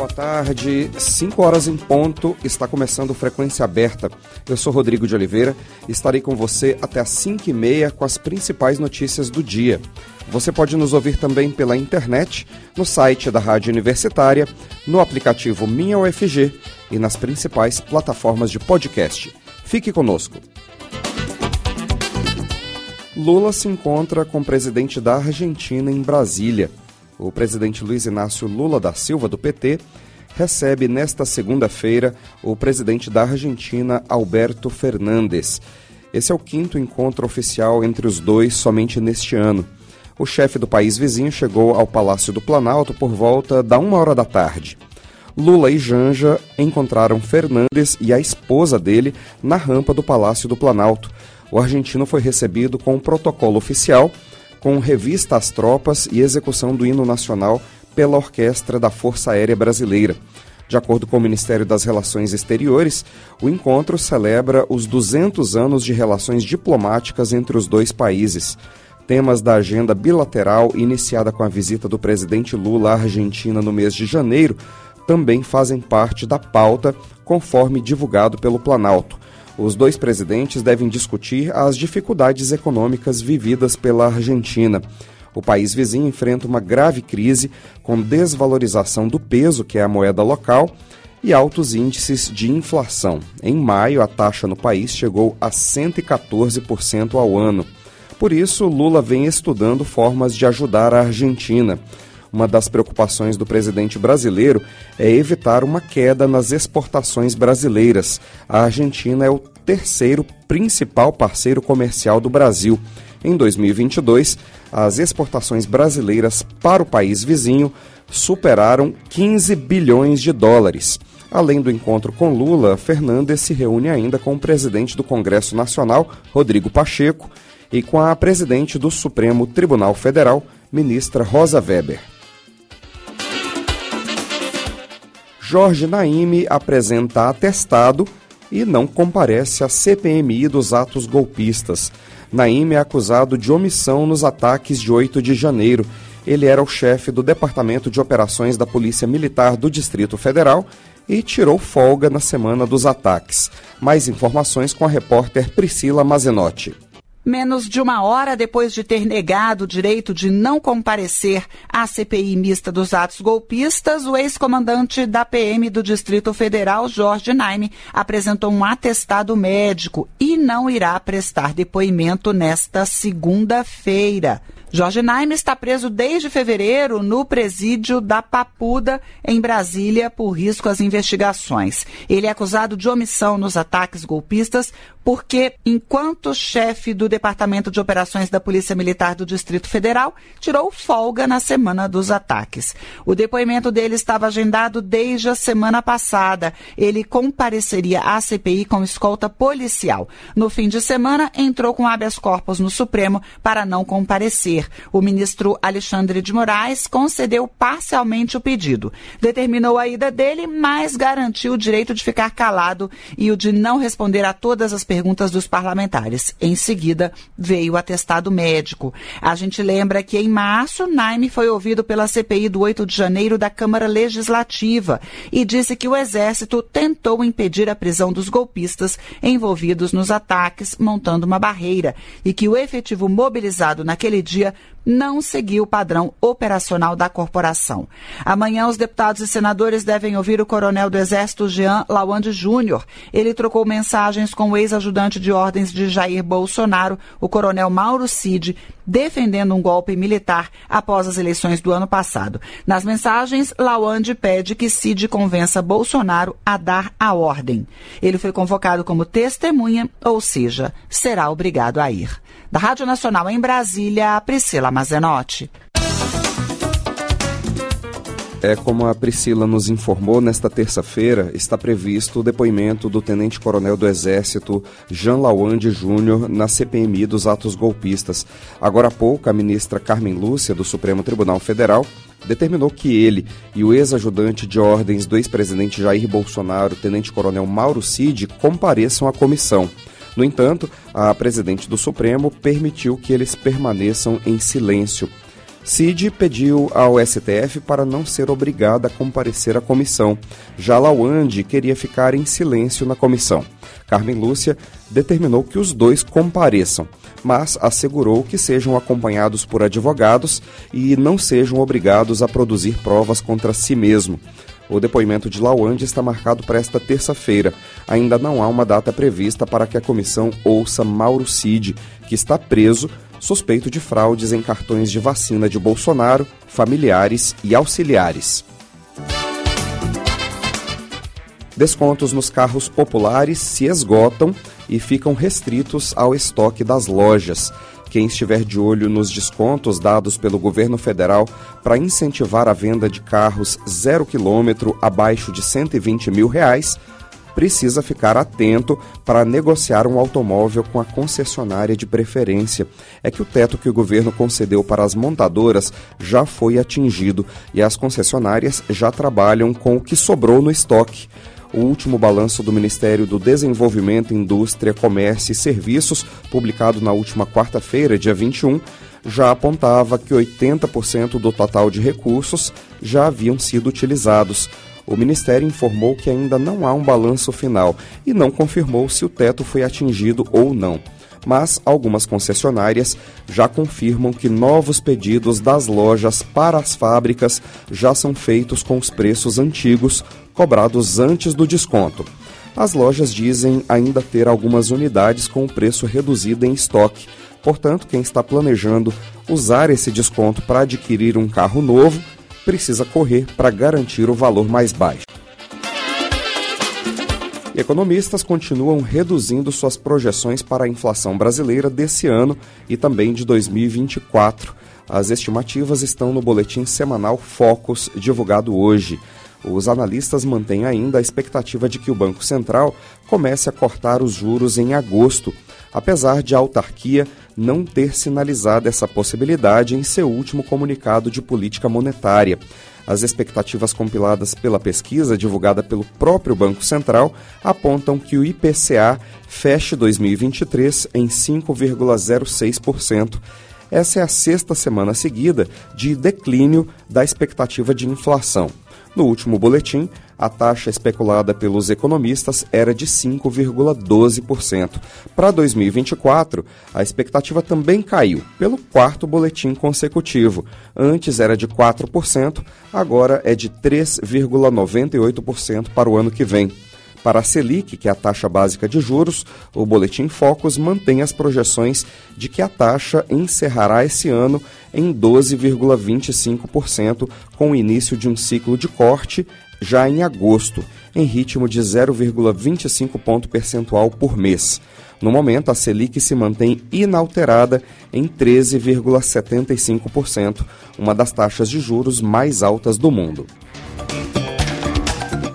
Boa tarde. 5 horas em ponto, está começando Frequência Aberta. Eu sou Rodrigo de Oliveira estarei com você até às 5 e meia com as principais notícias do dia. Você pode nos ouvir também pela internet, no site da Rádio Universitária, no aplicativo Minha UFG e nas principais plataformas de podcast. Fique conosco. Lula se encontra com o presidente da Argentina em Brasília. O presidente Luiz Inácio Lula da Silva, do PT, recebe nesta segunda-feira o presidente da Argentina, Alberto Fernandes. Esse é o quinto encontro oficial entre os dois somente neste ano. O chefe do país vizinho chegou ao Palácio do Planalto por volta da uma hora da tarde. Lula e Janja encontraram Fernandes e a esposa dele na rampa do Palácio do Planalto. O argentino foi recebido com um protocolo oficial com revista às tropas e execução do hino nacional pela Orquestra da Força Aérea Brasileira. De acordo com o Ministério das Relações Exteriores, o encontro celebra os 200 anos de relações diplomáticas entre os dois países. Temas da agenda bilateral iniciada com a visita do presidente Lula à Argentina no mês de janeiro também fazem parte da pauta, conforme divulgado pelo Planalto. Os dois presidentes devem discutir as dificuldades econômicas vividas pela Argentina. O país vizinho enfrenta uma grave crise com desvalorização do peso, que é a moeda local, e altos índices de inflação. Em maio, a taxa no país chegou a 114% ao ano. Por isso, Lula vem estudando formas de ajudar a Argentina. Uma das preocupações do presidente brasileiro é evitar uma queda nas exportações brasileiras. A Argentina é o terceiro principal parceiro comercial do Brasil. Em 2022, as exportações brasileiras para o país vizinho superaram 15 bilhões de dólares. Além do encontro com Lula, Fernandes se reúne ainda com o presidente do Congresso Nacional, Rodrigo Pacheco, e com a presidente do Supremo Tribunal Federal, ministra Rosa Weber. Jorge Naime apresenta atestado e não comparece à CPMI dos atos golpistas. Naime é acusado de omissão nos ataques de 8 de janeiro. Ele era o chefe do Departamento de Operações da Polícia Militar do Distrito Federal e tirou folga na semana dos ataques. Mais informações com a repórter Priscila Mazenotti. Menos de uma hora depois de ter negado o direito de não comparecer à CPI mista dos atos golpistas, o ex-comandante da PM do Distrito Federal, Jorge Naime, apresentou um atestado médico e não irá prestar depoimento nesta segunda-feira. Jorge Naime está preso desde fevereiro no presídio da Papuda, em Brasília, por risco às investigações. Ele é acusado de omissão nos ataques golpistas porque, enquanto chefe do Departamento de Operações da Polícia Militar do Distrito Federal, tirou folga na semana dos ataques. O depoimento dele estava agendado desde a semana passada. Ele compareceria à CPI com escolta policial. No fim de semana, entrou com habeas corpus no Supremo para não comparecer. O ministro Alexandre de Moraes concedeu parcialmente o pedido. Determinou a ida dele, mas garantiu o direito de ficar calado e o de não responder a todas as perguntas dos parlamentares. Em seguida, veio o atestado médico. A gente lembra que em março, Naime foi ouvido pela CPI do 8 de janeiro da Câmara Legislativa e disse que o Exército tentou impedir a prisão dos golpistas envolvidos nos ataques, montando uma barreira, e que o efetivo mobilizado naquele dia não seguiu o padrão operacional da corporação. Amanhã, os deputados e senadores devem ouvir o coronel do Exército, Jean Lawande Júnior. Ele trocou mensagens com o ex-ajudante de ordens de Jair Bolsonaro, o coronel Mauro Cid, defendendo um golpe militar após as eleições do ano passado. Nas mensagens, Lawande pede que Cid convença Bolsonaro a dar a ordem. Ele foi convocado como testemunha, ou seja, será obrigado a ir. Da Rádio Nacional em Brasília, Priscila Mazenotti. É como a Priscila nos informou, nesta terça-feira está previsto o depoimento do tenente-coronel do Exército Jean Lawande Júnior na CPMI dos atos golpistas. Agora há pouco, a ministra Carmen Lúcia, do Supremo Tribunal Federal, determinou que ele e o ex-ajudante de ordens do ex-presidente Jair Bolsonaro, tenente-coronel Mauro Cid, compareçam à comissão. No entanto, a presidente do Supremo permitiu que eles permaneçam em silêncio. Cid pediu ao STF para não ser obrigada a comparecer à comissão. Já Lawande queria ficar em silêncio na comissão. Carmen Lúcia determinou que os dois compareçam, mas assegurou que sejam acompanhados por advogados e não sejam obrigados a produzir provas contra si mesmo. O depoimento de Lawande está marcado para esta terça-feira. Ainda não há uma data prevista para que a comissão ouça Mauro Cid, que está preso suspeito de fraudes em cartões de vacina de Bolsonaro, familiares e auxiliares. Descontos nos carros populares se esgotam e ficam restritos ao estoque das lojas. Quem estiver de olho nos descontos dados pelo governo federal para incentivar a venda de carros zero quilômetro abaixo de 120 mil reais, precisa ficar atento para negociar um automóvel com a concessionária de preferência. É que o teto que o governo concedeu para as montadoras já foi atingido e as concessionárias já trabalham com o que sobrou no estoque. O último balanço do Ministério do Desenvolvimento, Indústria, Comércio e Serviços, publicado na última quarta-feira, dia 21, já apontava que 80% do total de recursos já haviam sido utilizados o Ministério informou que ainda não há um balanço final e não confirmou se o teto foi atingido ou não. Mas algumas concessionárias já confirmam que novos pedidos das lojas para as fábricas já são feitos com os preços antigos, cobrados antes do desconto. As lojas dizem ainda ter algumas unidades com o preço reduzido em estoque. Portanto, quem está planejando usar esse desconto para adquirir um carro novo precisa correr para garantir o valor mais baixo. economistas continuam reduzindo suas projeções para a inflação brasileira desse ano e também de 2024. As estimativas estão no boletim semanal Focus, divulgado hoje. Os analistas mantêm ainda a expectativa de que o Banco Central comece a cortar os juros em agosto, apesar de a autarquia não ter sinalizado essa possibilidade em seu último comunicado de política monetária. As expectativas compiladas pela pesquisa divulgada pelo próprio Banco Central apontam que o IPCA feche 2023 em 5,06%. Essa é a sexta semana seguida de declínio da expectativa de inflação. No último boletim, a taxa especulada pelos economistas era de 5,12%. Para 2024, a expectativa também caiu, pelo quarto boletim consecutivo. Antes era de 4%, agora é de 3,98% para o ano que vem. Para a Selic, que é a taxa básica de juros, o Boletim Focus mantém as projeções de que a taxa encerrará esse ano em 12,25%, com o início de um ciclo de corte já em agosto, em ritmo de 0,25 ponto percentual por mês. No momento, a Selic se mantém inalterada em 13,75%, uma das taxas de juros mais altas do mundo.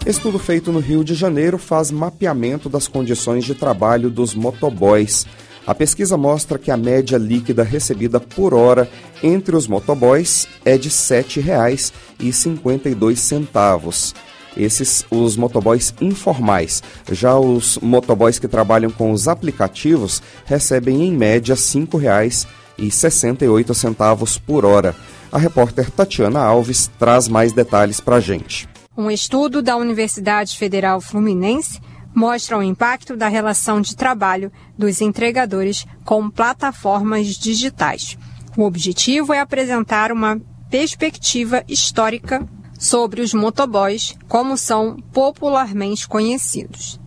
Estudo feito no Rio de Janeiro faz mapeamento das condições de trabalho dos motoboys. A pesquisa mostra que a média líquida recebida por hora entre os motoboys é de R$ 7,52. Esses os motoboys informais. Já os motoboys que trabalham com os aplicativos recebem em média R$ 5,68 por hora. A repórter Tatiana Alves traz mais detalhes para a gente. Um estudo da Universidade Federal Fluminense mostra o impacto da relação de trabalho dos entregadores com plataformas digitais. O objetivo é apresentar uma perspectiva histórica sobre os motoboys, como são popularmente conhecidos.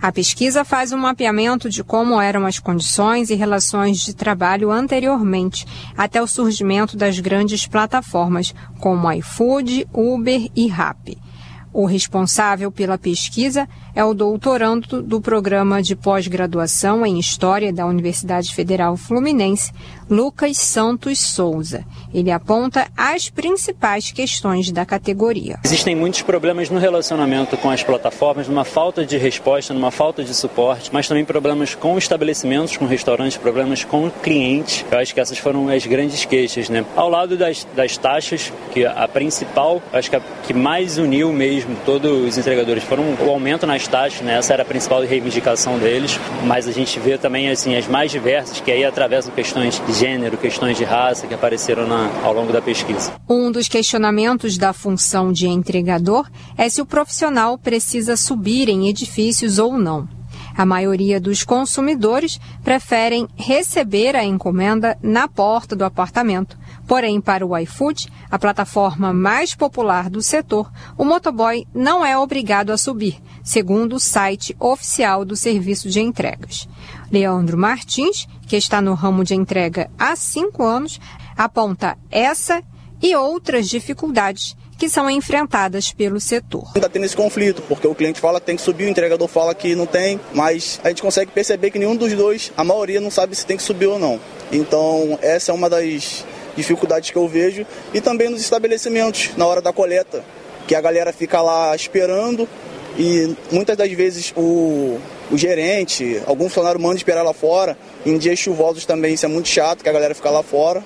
A pesquisa faz um mapeamento de como eram as condições e relações de trabalho anteriormente, até o surgimento das grandes plataformas como iFood, Uber e Rappi. O responsável pela pesquisa é o doutorando do programa de pós-graduação em História da Universidade Federal Fluminense, Lucas Santos Souza. Ele aponta as principais questões da categoria. Existem muitos problemas no relacionamento com as plataformas, numa falta de resposta, numa falta de suporte, mas também problemas com estabelecimentos, com restaurantes, problemas com clientes. Eu acho que essas foram as grandes queixas, né? Ao lado das, das taxas, que a principal, acho que a que mais uniu mesmo todos os entregadores foram o aumento nas taxas, né? Essa era a principal reivindicação deles, mas a gente vê também assim as mais diversas que aí atravessam questões de gênero, questões de raça que apareceram na, ao longo da pesquisa. Um dos questionamentos da função de entregador é se o profissional precisa subir em edifícios ou não. A maioria dos consumidores preferem receber a encomenda na porta do apartamento. Porém, para o iFood, a plataforma mais popular do setor, o motoboy não é obrigado a subir, segundo o site oficial do serviço de entregas. Leandro Martins, que está no ramo de entrega há cinco anos, aponta essa e outras dificuldades que são enfrentadas pelo setor. Está tendo esse conflito, porque o cliente fala que tem que subir, o entregador fala que não tem, mas a gente consegue perceber que nenhum dos dois, a maioria não sabe se tem que subir ou não. Então, essa é uma das dificuldades que eu vejo e também nos estabelecimentos, na hora da coleta, que a galera fica lá esperando e muitas das vezes o, o gerente, algum funcionário manda esperar lá fora. Em dias chuvosos também isso é muito chato, que a galera fica lá fora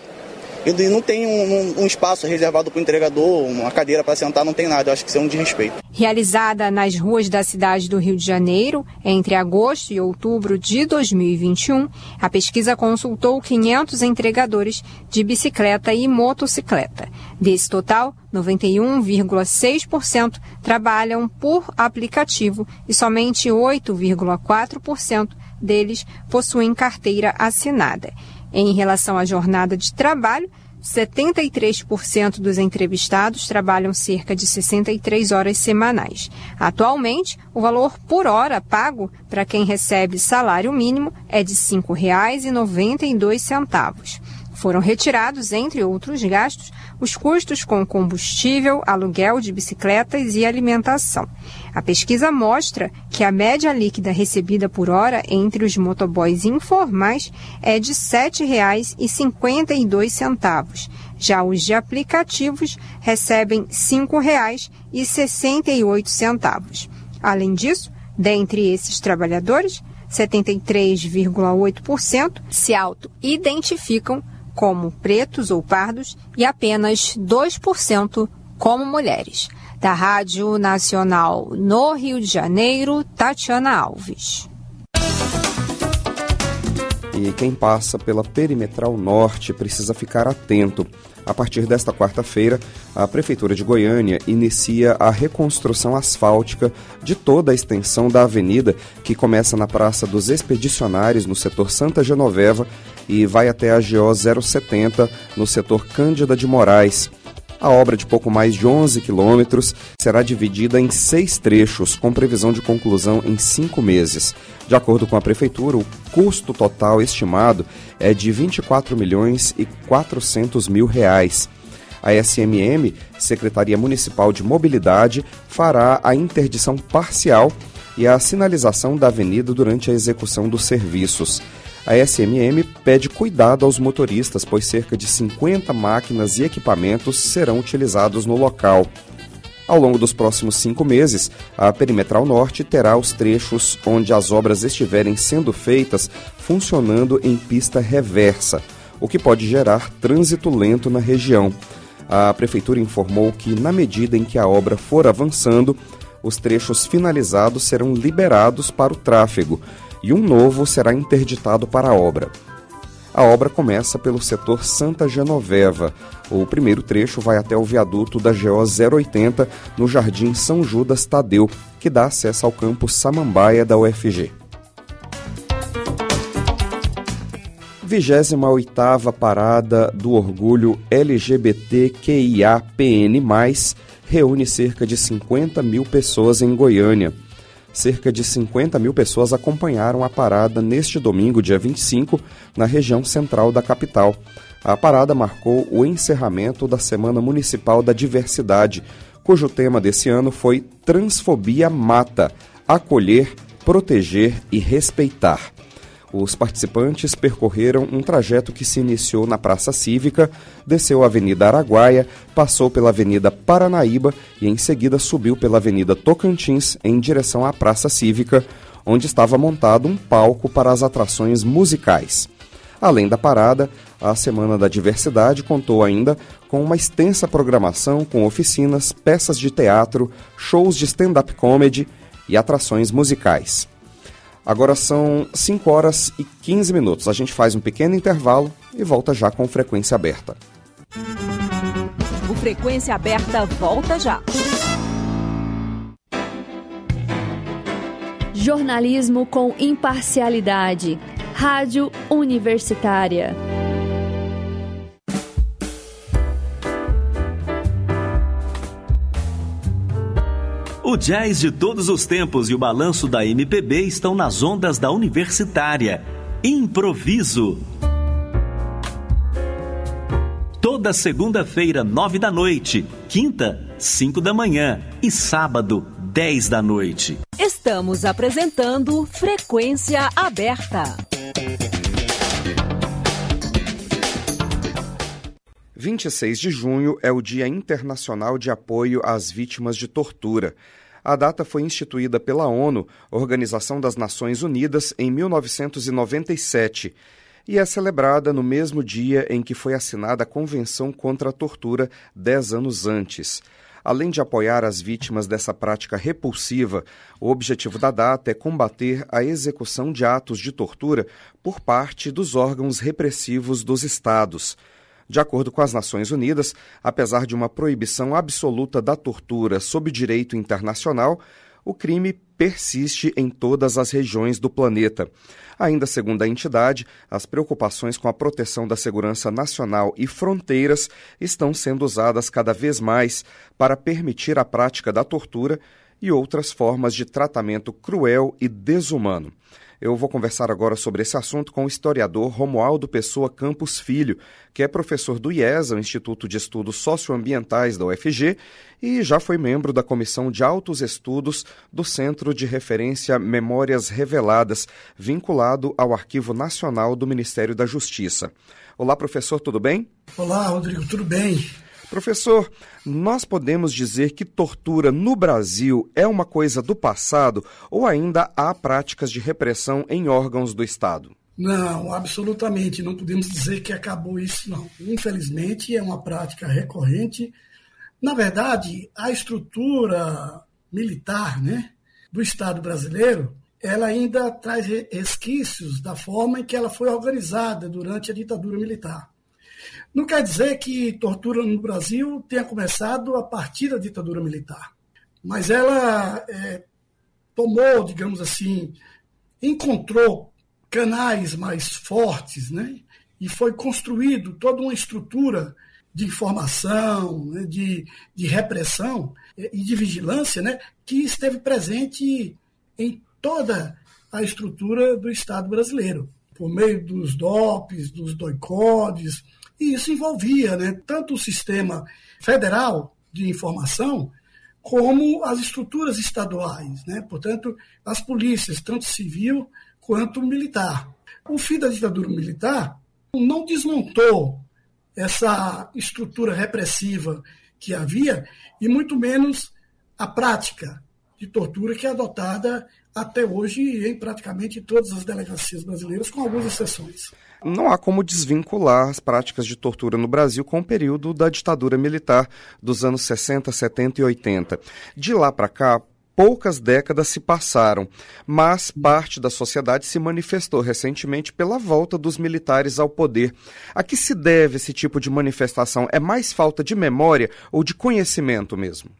e não tem um, um espaço reservado para o entregador, uma cadeira para sentar, não tem nada. Eu acho que isso é um desrespeito. Realizada nas ruas da cidade do Rio de Janeiro, entre agosto e outubro de 2021, a pesquisa consultou 500 entregadores de bicicleta e motocicleta. Desse total, 91,6% trabalham por aplicativo e somente 8,4% deles possuem carteira assinada. Em relação à jornada de trabalho, 73% dos entrevistados trabalham cerca de 63 horas semanais. Atualmente, o valor por hora pago para quem recebe salário mínimo é de R$ 5,92. Foram retirados, entre outros gastos, os custos com combustível, aluguel de bicicletas e alimentação. A pesquisa mostra que a média líquida recebida por hora entre os motoboys informais é de R$ 7,52. Já os de aplicativos recebem R$ 5,68. Além disso, dentre esses trabalhadores, 73,8% se auto-identificam como pretos ou pardos e apenas 2% como mulheres. Da Rádio Nacional no Rio de Janeiro, Tatiana Alves. E quem passa pela Perimetral Norte precisa ficar atento. A partir desta quarta-feira, a Prefeitura de Goiânia inicia a reconstrução asfáltica de toda a extensão da avenida que começa na Praça dos Expedicionários, no setor Santa Genoveva, e vai até a GO 070, no setor Cândida de Moraes. A obra, de pouco mais de 11 quilômetros, será dividida em seis trechos, com previsão de conclusão em cinco meses. De acordo com a Prefeitura, o custo total estimado é de 24 milhões e 400 mil reais. A SMM, Secretaria Municipal de Mobilidade, fará a interdição parcial e a sinalização da avenida durante a execução dos serviços. A SMM pede cuidado aos motoristas, pois cerca de 50 máquinas e equipamentos serão utilizados no local. Ao longo dos próximos cinco meses, a Perimetral Norte terá os trechos onde as obras estiverem sendo feitas funcionando em pista reversa, o que pode gerar trânsito lento na região. A Prefeitura informou que, na medida em que a obra for avançando, os trechos finalizados serão liberados para o tráfego e um novo será interditado para a obra. A obra começa pelo setor Santa Genoveva. O primeiro trecho vai até o viaduto da GO 080 no Jardim São Judas Tadeu, que dá acesso ao campus Samambaia da UFG. 28ª Parada do Orgulho LGBTQIAPN+, reúne cerca de 50 mil pessoas em Goiânia cerca de 50 mil pessoas acompanharam a parada neste domingo, dia 25, na região central da capital. A parada marcou o encerramento da Semana Municipal da Diversidade, cujo tema desse ano foi Transfobia Mata acolher, proteger e respeitar. Os participantes percorreram um trajeto que se iniciou na Praça Cívica, desceu a Avenida Araguaia, passou pela Avenida Paranaíba e em seguida subiu pela Avenida Tocantins em direção à Praça Cívica, onde estava montado um palco para as atrações musicais. Além da parada, a Semana da Diversidade contou ainda com uma extensa programação com oficinas, peças de teatro, shows de stand-up comedy e atrações musicais. Agora são 5 horas e 15 minutos. A gente faz um pequeno intervalo e volta já com frequência aberta. O Frequência Aberta volta já. Jornalismo com imparcialidade. Rádio Universitária. O jazz de todos os tempos e o balanço da MPB estão nas ondas da Universitária. Improviso. Toda segunda-feira, nove da noite, quinta, cinco da manhã e sábado, dez da noite. Estamos apresentando Frequência Aberta. 26 de junho é o Dia Internacional de Apoio às Vítimas de Tortura. A data foi instituída pela ONU, Organização das Nações Unidas, em 1997 e é celebrada no mesmo dia em que foi assinada a Convenção contra a Tortura, dez anos antes. Além de apoiar as vítimas dessa prática repulsiva, o objetivo da data é combater a execução de atos de tortura por parte dos órgãos repressivos dos Estados. De acordo com as Nações Unidas, apesar de uma proibição absoluta da tortura sob direito internacional, o crime persiste em todas as regiões do planeta. Ainda segundo a entidade, as preocupações com a proteção da segurança nacional e fronteiras estão sendo usadas cada vez mais para permitir a prática da tortura e outras formas de tratamento cruel e desumano. Eu vou conversar agora sobre esse assunto com o historiador Romualdo Pessoa Campos Filho, que é professor do IESA, o Instituto de Estudos Socioambientais da UFG, e já foi membro da Comissão de Altos Estudos do Centro de Referência Memórias Reveladas, vinculado ao Arquivo Nacional do Ministério da Justiça. Olá, professor, tudo bem? Olá, Rodrigo, tudo bem? Professor, nós podemos dizer que tortura no Brasil é uma coisa do passado ou ainda há práticas de repressão em órgãos do Estado? Não, absolutamente. Não podemos dizer que acabou isso, não. Infelizmente, é uma prática recorrente. Na verdade, a estrutura militar né, do Estado brasileiro ela ainda traz resquícios da forma em que ela foi organizada durante a ditadura militar. Não quer dizer que tortura no Brasil tenha começado a partir da ditadura militar, mas ela é, tomou, digamos assim, encontrou canais mais fortes, né? E foi construído toda uma estrutura de informação, né? de, de repressão e de vigilância, né? Que esteve presente em toda a estrutura do Estado brasileiro, por meio dos DOPs, dos doicodes, e isso envolvia né, tanto o sistema federal de informação como as estruturas estaduais, né? portanto, as polícias, tanto civil quanto militar. O fim da ditadura militar não desmontou essa estrutura repressiva que havia e muito menos a prática de tortura que é adotada até hoje em praticamente todas as delegacias brasileiras, com algumas exceções. Não há como desvincular as práticas de tortura no Brasil com o período da ditadura militar dos anos 60, 70 e 80. De lá para cá, poucas décadas se passaram, mas parte da sociedade se manifestou recentemente pela volta dos militares ao poder. A que se deve esse tipo de manifestação? É mais falta de memória ou de conhecimento mesmo?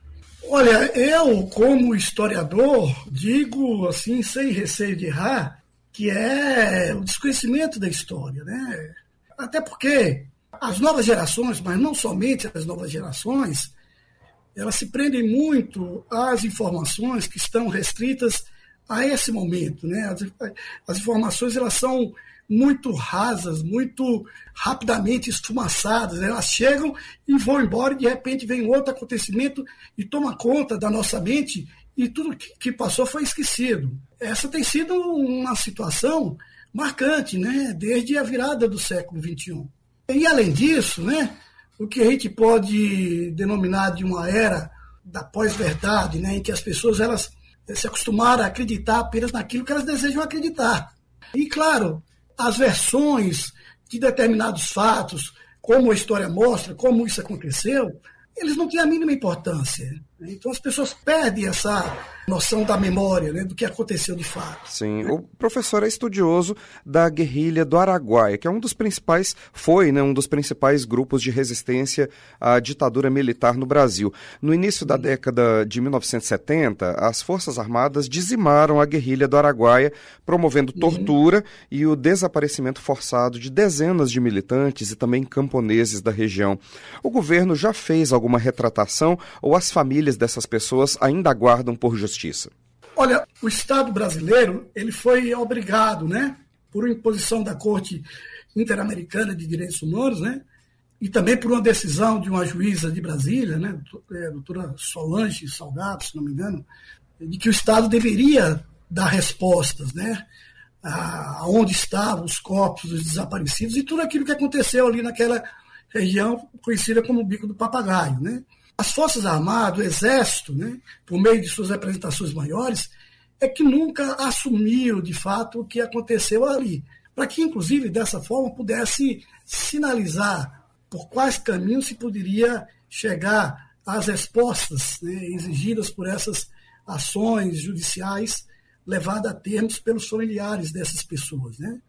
Olha, eu, como historiador, digo assim, sem receio de errar, que é o desconhecimento da história, né? Até porque as novas gerações, mas não somente as novas gerações, elas se prendem muito às informações que estão restritas a esse momento, né? As, as informações elas são muito rasas, muito rapidamente esfumaçadas. Né? Elas chegam e vão embora e de repente vem outro acontecimento e toma conta da nossa mente e tudo que passou foi esquecido. Essa tem sido uma situação marcante, né, desde a virada do século XXI. E além disso, né, o que a gente pode denominar de uma era da pós-verdade, né, em que as pessoas elas se acostumaram a acreditar apenas naquilo que elas desejam acreditar. E claro, as versões de determinados fatos, como a história mostra, como isso aconteceu, eles não têm a mínima importância. Então as pessoas perdem essa noção da memória, né, do que aconteceu de fato. Sim, o professor é estudioso da guerrilha do Araguaia, que é um dos principais, foi né, um dos principais grupos de resistência à ditadura militar no Brasil. No início da década de 1970, as Forças Armadas dizimaram a guerrilha do Araguaia, promovendo uhum. tortura uhum. e o desaparecimento forçado de dezenas de militantes e também camponeses da região. O governo já fez alguma retratação ou as famílias dessas pessoas ainda aguardam por justiça? Justiça? Olha, o Estado brasileiro ele foi obrigado, né, por imposição da Corte Interamericana de Direitos Humanos, né, e também por uma decisão de uma juíza de Brasília, né, a doutora Solange Salgado, se não me engano, de que o Estado deveria dar respostas, né, aonde estavam os corpos dos desaparecidos e tudo aquilo que aconteceu ali naquela região conhecida como Bico do Papagaio, né. As Forças Armadas, o Exército, né, por meio de suas representações maiores, é que nunca assumiu de fato o que aconteceu ali. Para que, inclusive, dessa forma, pudesse sinalizar por quais caminhos se poderia chegar às respostas né, exigidas por essas ações judiciais levadas a termos pelos familiares dessas pessoas. Né?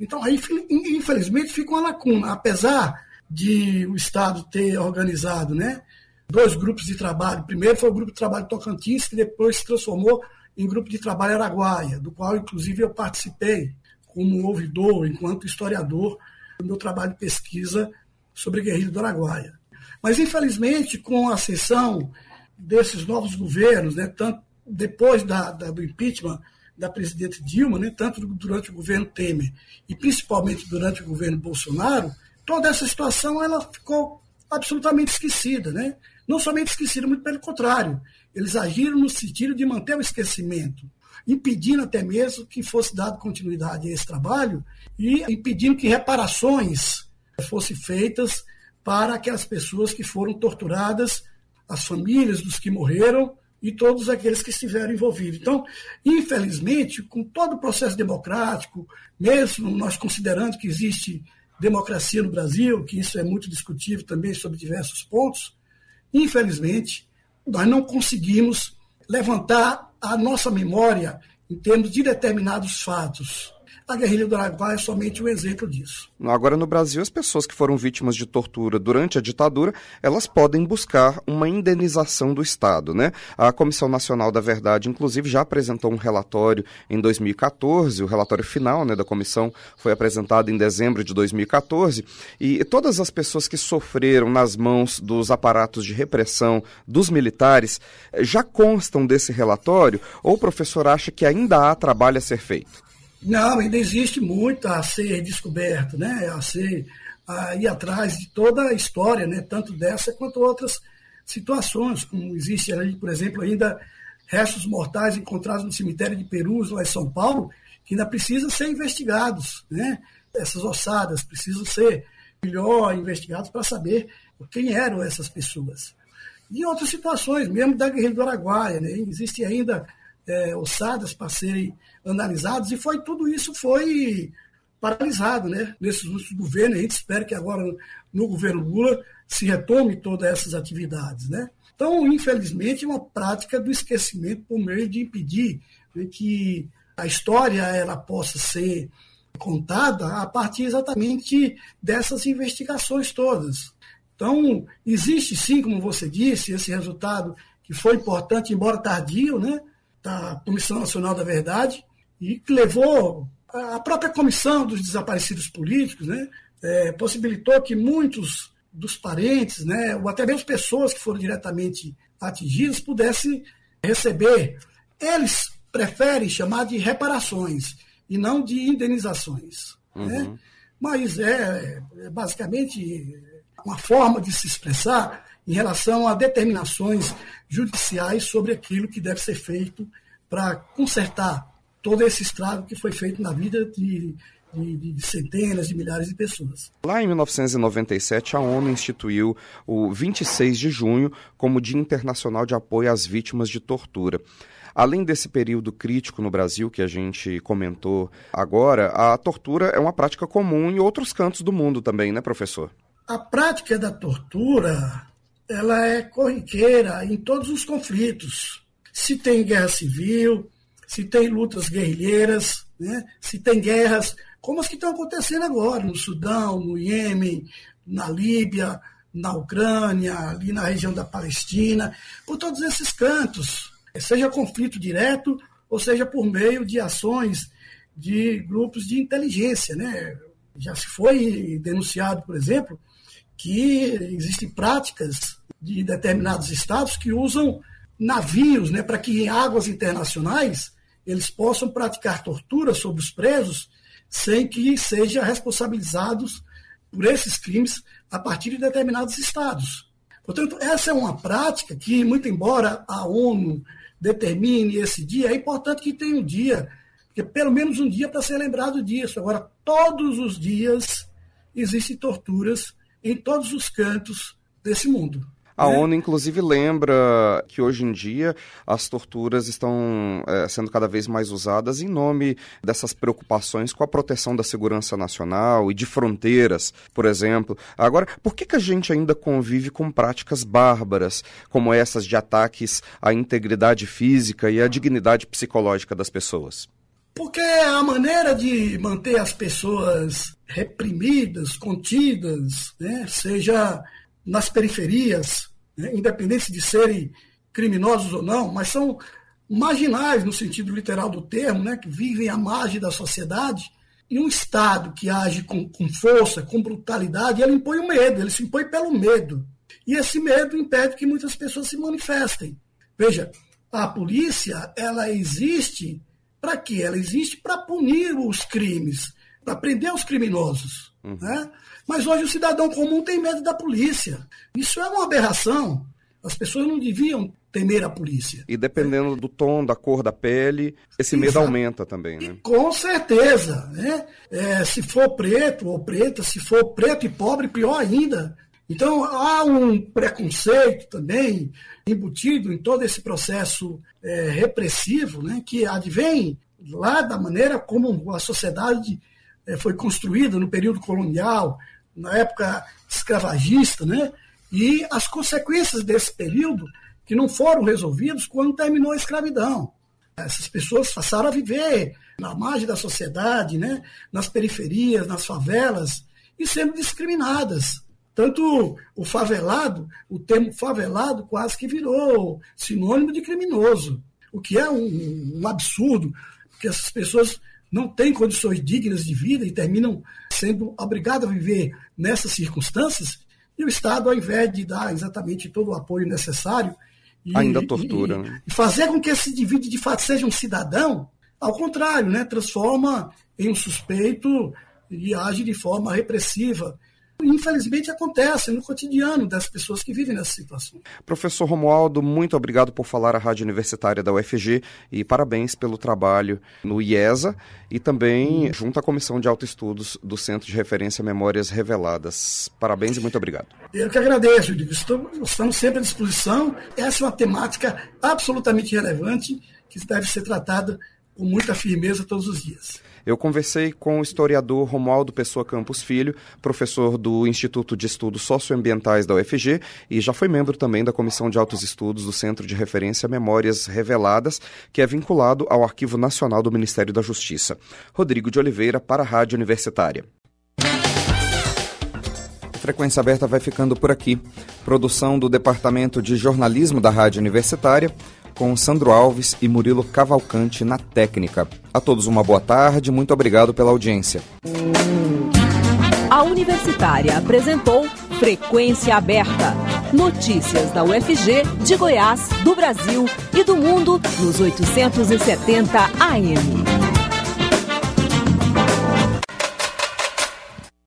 Então, aí, infelizmente, fica uma lacuna. Apesar de o Estado ter organizado né, dois grupos de trabalho. Primeiro foi o grupo de trabalho Tocantins, que depois se transformou em grupo de trabalho Araguaia, do qual, inclusive, eu participei como ouvidor, enquanto historiador, do meu trabalho de pesquisa sobre guerrilha do Araguaia. Mas, infelizmente, com a ascensão desses novos governos, né, tanto depois da, da, do impeachment da presidente Dilma, né, tanto durante o governo Temer e principalmente durante o governo Bolsonaro, toda essa situação ela ficou absolutamente esquecida. Né? Não somente esqueceram, muito pelo contrário, eles agiram no sentido de manter o esquecimento, impedindo até mesmo que fosse dado continuidade a esse trabalho e impedindo que reparações fossem feitas para aquelas pessoas que foram torturadas, as famílias dos que morreram e todos aqueles que estiveram envolvidos. Então, infelizmente, com todo o processo democrático, mesmo nós considerando que existe democracia no Brasil, que isso é muito discutível também sobre diversos pontos, Infelizmente, nós não conseguimos levantar a nossa memória em termos de determinados fatos a guerrilha do Araguaia é somente um exemplo disso. Agora, no Brasil, as pessoas que foram vítimas de tortura durante a ditadura, elas podem buscar uma indenização do Estado, né? A Comissão Nacional da Verdade, inclusive, já apresentou um relatório em 2014, o relatório final né, da comissão foi apresentado em dezembro de 2014, e todas as pessoas que sofreram nas mãos dos aparatos de repressão dos militares já constam desse relatório, ou o professor acha que ainda há trabalho a ser feito? Não, ainda existe muito a ser descoberto, né? a ser a ir atrás de toda a história, né? tanto dessa quanto outras situações, como existe ali, por exemplo, ainda restos mortais encontrados no cemitério de Perus, lá em São Paulo, que ainda precisam ser investigados. Né? Essas ossadas precisam ser melhor investigados para saber quem eram essas pessoas. E outras situações, mesmo da Guerrilha do Araguaia, né? existe ainda é, ossadas para serem analisadas, e foi tudo isso foi paralisado né, nesses últimos governos. A gente espera que agora, no governo Lula, se retome todas essas atividades. Né? Então, infelizmente, é uma prática do esquecimento por meio de impedir né, que a história ela possa ser contada a partir exatamente dessas investigações todas. Então, existe sim, como você disse, esse resultado que foi importante, embora tardio, né, da Comissão Nacional da Verdade, e que levou a própria comissão dos desaparecidos políticos, né, é, possibilitou que muitos dos parentes, né, ou até mesmo pessoas que foram diretamente atingidas, pudessem receber. Eles preferem chamar de reparações e não de indenizações. Né. Uhum. Né? Mas é, é basicamente uma forma de se expressar em relação a determinações judiciais sobre aquilo que deve ser feito para consertar todo esse estrago que foi feito na vida de, de, de, centenas de milhares de pessoas. Lá em 1997, a ONU instituiu o 26 de junho como Dia Internacional de Apoio às Vítimas de Tortura. Além desse período crítico no Brasil que a gente comentou agora, a tortura é uma prática comum em outros cantos do mundo também, né, professor? A prática da tortura, ela é corriqueira em todos os conflitos. Se tem guerra civil, se tem lutas guerrilheiras, né? se tem guerras como as que estão acontecendo agora, no Sudão, no Iêmen, na Líbia, na Ucrânia, ali na região da Palestina, por todos esses cantos seja conflito direto ou seja por meio de ações de grupos de inteligência. Né? Já se foi denunciado, por exemplo, que existem práticas de determinados estados que usam navios né, para que em águas internacionais eles possam praticar tortura sobre os presos sem que sejam responsabilizados por esses crimes a partir de determinados estados. Portanto, essa é uma prática que, muito embora a ONU determine esse dia, é importante que tenha um dia, porque pelo menos um dia para ser lembrado disso. Agora, todos os dias existem torturas em todos os cantos desse mundo. A ONU, inclusive, lembra que hoje em dia as torturas estão é, sendo cada vez mais usadas em nome dessas preocupações com a proteção da segurança nacional e de fronteiras, por exemplo. Agora, por que, que a gente ainda convive com práticas bárbaras, como essas de ataques à integridade física e à dignidade psicológica das pessoas? Porque a maneira de manter as pessoas reprimidas, contidas, né, seja nas periferias, né, independente de serem criminosos ou não, mas são marginais no sentido literal do termo, né, que vivem à margem da sociedade, e um Estado que age com, com força, com brutalidade, ele impõe o medo, ele se impõe pelo medo. E esse medo impede que muitas pessoas se manifestem. Veja, a polícia, ela existe para quê? Ela existe para punir os crimes, para prender os criminosos. Uhum. Né? Mas hoje o cidadão comum tem medo da polícia. Isso é uma aberração. As pessoas não deviam temer a polícia. E dependendo do tom, da cor da pele, esse Exato. medo aumenta também, né? E com certeza, né? É, se for preto ou preta, se for preto e pobre, pior ainda. Então há um preconceito também embutido em todo esse processo é, repressivo, né? Que advém lá da maneira como a sociedade é, foi construída no período colonial, na época escravagista, né? e as consequências desse período que não foram resolvidos quando terminou a escravidão. Essas pessoas passaram a viver na margem da sociedade, né? nas periferias, nas favelas, e sendo discriminadas. Tanto o favelado, o termo favelado quase que virou sinônimo de criminoso, o que é um, um absurdo, porque essas pessoas não têm condições dignas de vida e terminam sendo obrigados a viver nessas circunstâncias, e o Estado, ao invés de dar exatamente todo o apoio necessário, e, ainda tortura. E, né? e fazer com que esse indivíduo de fato seja um cidadão, ao contrário, né, transforma em um suspeito e age de forma repressiva infelizmente acontece no cotidiano das pessoas que vivem nessa situação. Professor Romualdo, muito obrigado por falar à Rádio Universitária da UFG e parabéns pelo trabalho no IESA e também junto à Comissão de Autoestudos do Centro de Referência Memórias Reveladas. Parabéns e muito obrigado. Eu que agradeço, estamos sempre à disposição. Essa é uma temática absolutamente relevante que deve ser tratada com muita firmeza todos os dias. Eu conversei com o historiador Romualdo Pessoa Campos Filho, professor do Instituto de Estudos Socioambientais da UFG e já foi membro também da Comissão de Altos Estudos do Centro de Referência Memórias Reveladas, que é vinculado ao Arquivo Nacional do Ministério da Justiça. Rodrigo de Oliveira, para a Rádio Universitária. Frequência Aberta vai ficando por aqui. Produção do Departamento de Jornalismo da Rádio Universitária com Sandro Alves e Murilo Cavalcante na técnica. A todos uma boa tarde, muito obrigado pela audiência. A Universitária apresentou Frequência Aberta. Notícias da UFG, de Goiás, do Brasil e do mundo nos 870 AM.